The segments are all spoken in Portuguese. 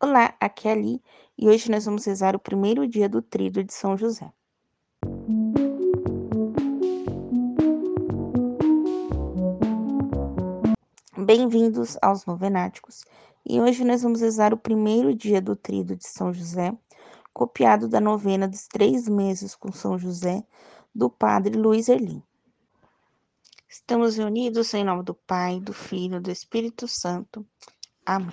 Olá, aqui é Ali e hoje nós vamos rezar o primeiro dia do Tríduo de São José. Bem-vindos aos Novenáticos e hoje nós vamos rezar o primeiro dia do Tríduo de São José, copiado da novena dos três meses com São José, do Padre Luiz Erlim. Estamos reunidos em nome do Pai, do Filho e do Espírito Santo. Amém.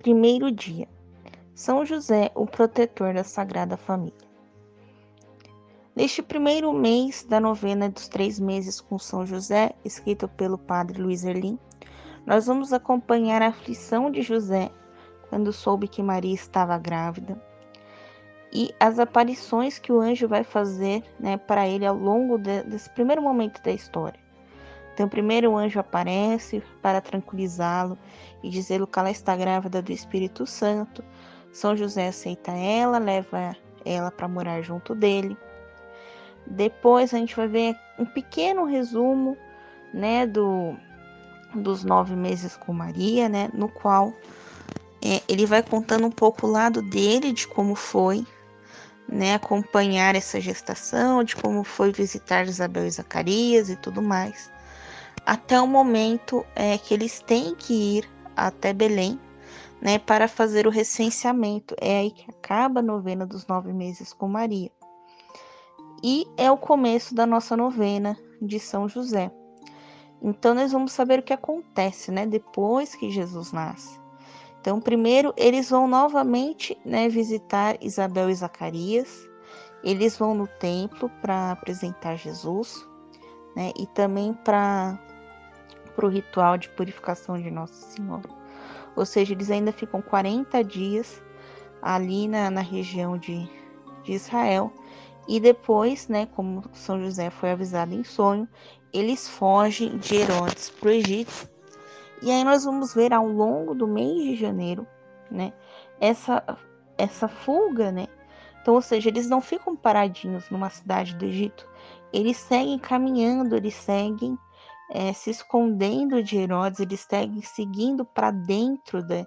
Primeiro dia. São José, o protetor da Sagrada Família. Neste primeiro mês da novena dos três meses com São José, escrito pelo padre Luiz Erlim, nós vamos acompanhar a aflição de José quando soube que Maria estava grávida e as aparições que o anjo vai fazer né, para ele ao longo de, desse primeiro momento da história. Então, primeiro o anjo aparece para tranquilizá-lo e dizê-lo que ela está grávida do Espírito Santo. São José aceita ela, leva ela para morar junto dele. Depois a gente vai ver um pequeno resumo, né, do, dos nove meses com Maria, né, no qual é, ele vai contando um pouco o lado dele de como foi, né, acompanhar essa gestação, de como foi visitar Isabel e Zacarias e tudo mais até o momento é, que eles têm que ir até Belém, né, para fazer o recenseamento. É aí que acaba a novena dos nove meses com Maria. E é o começo da nossa novena de São José. Então nós vamos saber o que acontece, né, depois que Jesus nasce. Então, primeiro eles vão novamente, né, visitar Isabel e Zacarias. Eles vão no templo para apresentar Jesus, né, e também para para o ritual de purificação de Nossa Senhora. Ou seja, eles ainda ficam 40 dias ali na, na região de, de Israel. E depois, né, como São José foi avisado em sonho, eles fogem de Herodes para o Egito. E aí nós vamos ver ao longo do mês de janeiro, né, essa, essa fuga, né? Então, ou seja, eles não ficam paradinhos numa cidade do Egito, eles seguem caminhando, eles seguem é, se escondendo de Herodes, eles seguem seguindo para dentro de,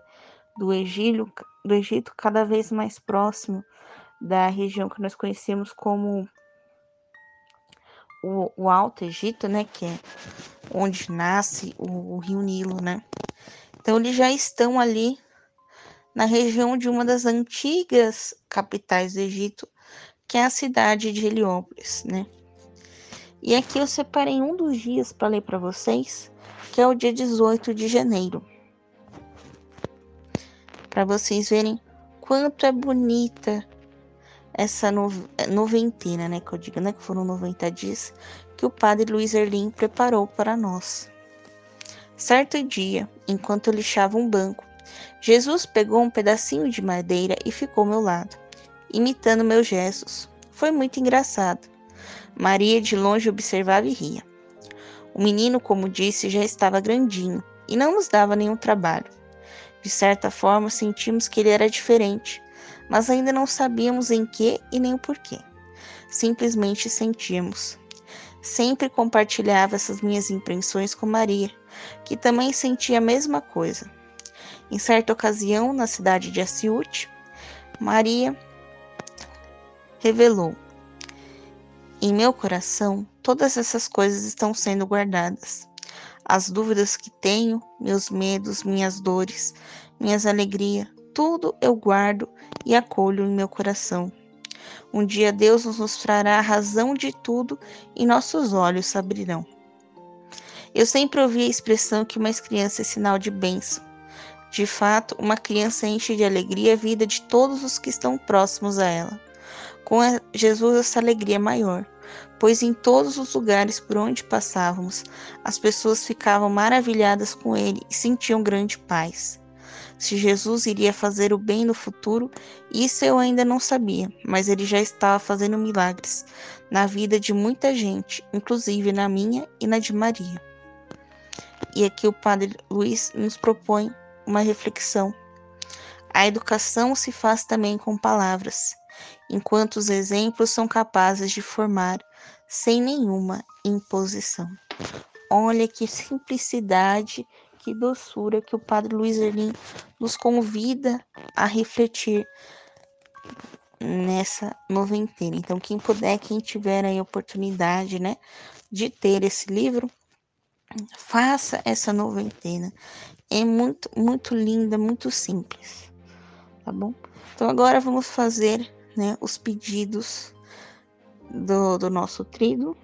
do, Egílio, do Egito, cada vez mais próximo da região que nós conhecemos como o, o Alto Egito, né, que é onde nasce o, o Rio Nilo, né? Então eles já estão ali na região de uma das antigas capitais do Egito, que é a cidade de Heliópolis, né? E aqui eu separei um dos dias para ler para vocês, que é o dia 18 de janeiro. Para vocês verem quanto é bonita essa noventena, né? Que eu digo, né? Que foram 90 dias que o padre Luiz Erlim preparou para nós. Certo dia, enquanto eu lixava um banco, Jesus pegou um pedacinho de madeira e ficou ao meu lado, imitando meus gestos. Foi muito engraçado. Maria de longe observava e ria. O menino, como disse, já estava grandinho e não nos dava nenhum trabalho. De certa forma, sentimos que ele era diferente, mas ainda não sabíamos em que e nem o porquê. Simplesmente sentíamos. Sempre compartilhava essas minhas impressões com Maria, que também sentia a mesma coisa. Em certa ocasião, na cidade de Aciute, Maria revelou: em meu coração, todas essas coisas estão sendo guardadas. As dúvidas que tenho, meus medos, minhas dores, minhas alegrias, tudo eu guardo e acolho em meu coração. Um dia Deus nos mostrará a razão de tudo e nossos olhos se abrirão. Eu sempre ouvi a expressão que uma criança é sinal de bênção. De fato, uma criança enche de alegria a vida de todos os que estão próximos a ela. Com Jesus, essa alegria é maior, pois em todos os lugares por onde passávamos, as pessoas ficavam maravilhadas com ele e sentiam grande paz. Se Jesus iria fazer o bem no futuro, isso eu ainda não sabia, mas ele já estava fazendo milagres na vida de muita gente, inclusive na minha e na de Maria. E aqui o Padre Luiz nos propõe uma reflexão. A educação se faz também com palavras, enquanto os exemplos são capazes de formar sem nenhuma imposição. Olha que simplicidade, que doçura que o Padre Luiz Erlim nos convida a refletir nessa noventena. Então, quem puder, quem tiver a oportunidade, né, de ter esse livro, faça essa noventena. É muito, muito linda, muito simples, tá bom? Então, agora vamos fazer, né, os pedidos do, do nosso trigo.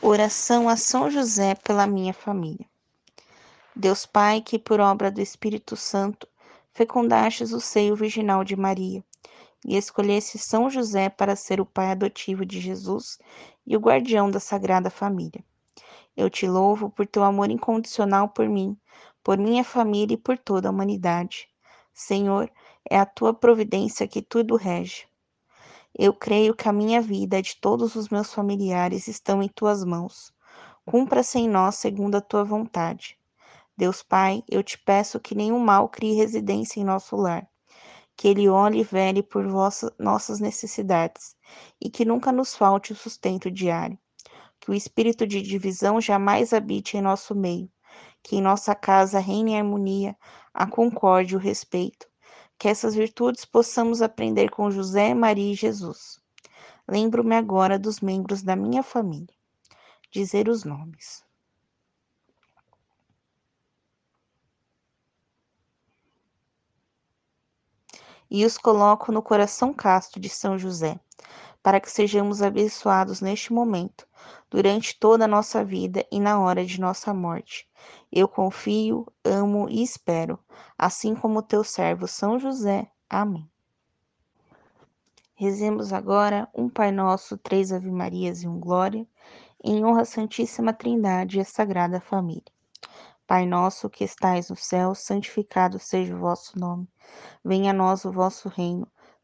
Oração a São José pela minha família. Deus Pai, que por obra do Espírito Santo fecundastes o seio virginal de Maria e escolhesse São José para ser o pai adotivo de Jesus e o guardião da Sagrada Família. Eu te louvo por teu amor incondicional por mim, por minha família e por toda a humanidade. Senhor, é a tua providência que tudo rege. Eu creio que a minha vida e de todos os meus familiares estão em tuas mãos. Cumpra-se em nós segundo a tua vontade. Deus Pai, eu te peço que nenhum mal crie residência em nosso lar, que ele olhe e vele por nossas necessidades e que nunca nos falte o sustento diário. Que o espírito de divisão jamais habite em nosso meio, que em nossa casa reine a harmonia, a concórdia e o respeito, que essas virtudes possamos aprender com José, Maria e Jesus. Lembro-me agora dos membros da minha família. Dizer os nomes. E os coloco no coração casto de São José, para que sejamos abençoados neste momento, durante toda a nossa vida e na hora de nossa morte. Eu confio, amo e espero, assim como teu servo São José. Amém. Rezemos agora um Pai Nosso, três Ave Marias e um Glória, em honra à Santíssima Trindade e à Sagrada Família. Pai nosso que estais no céu, santificado seja o vosso nome. Venha a nós o vosso reino.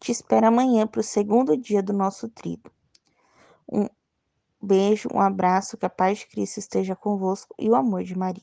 Te espero amanhã para o segundo dia do nosso trido. Um beijo, um abraço, que a paz de Cristo esteja convosco e o amor de Maria.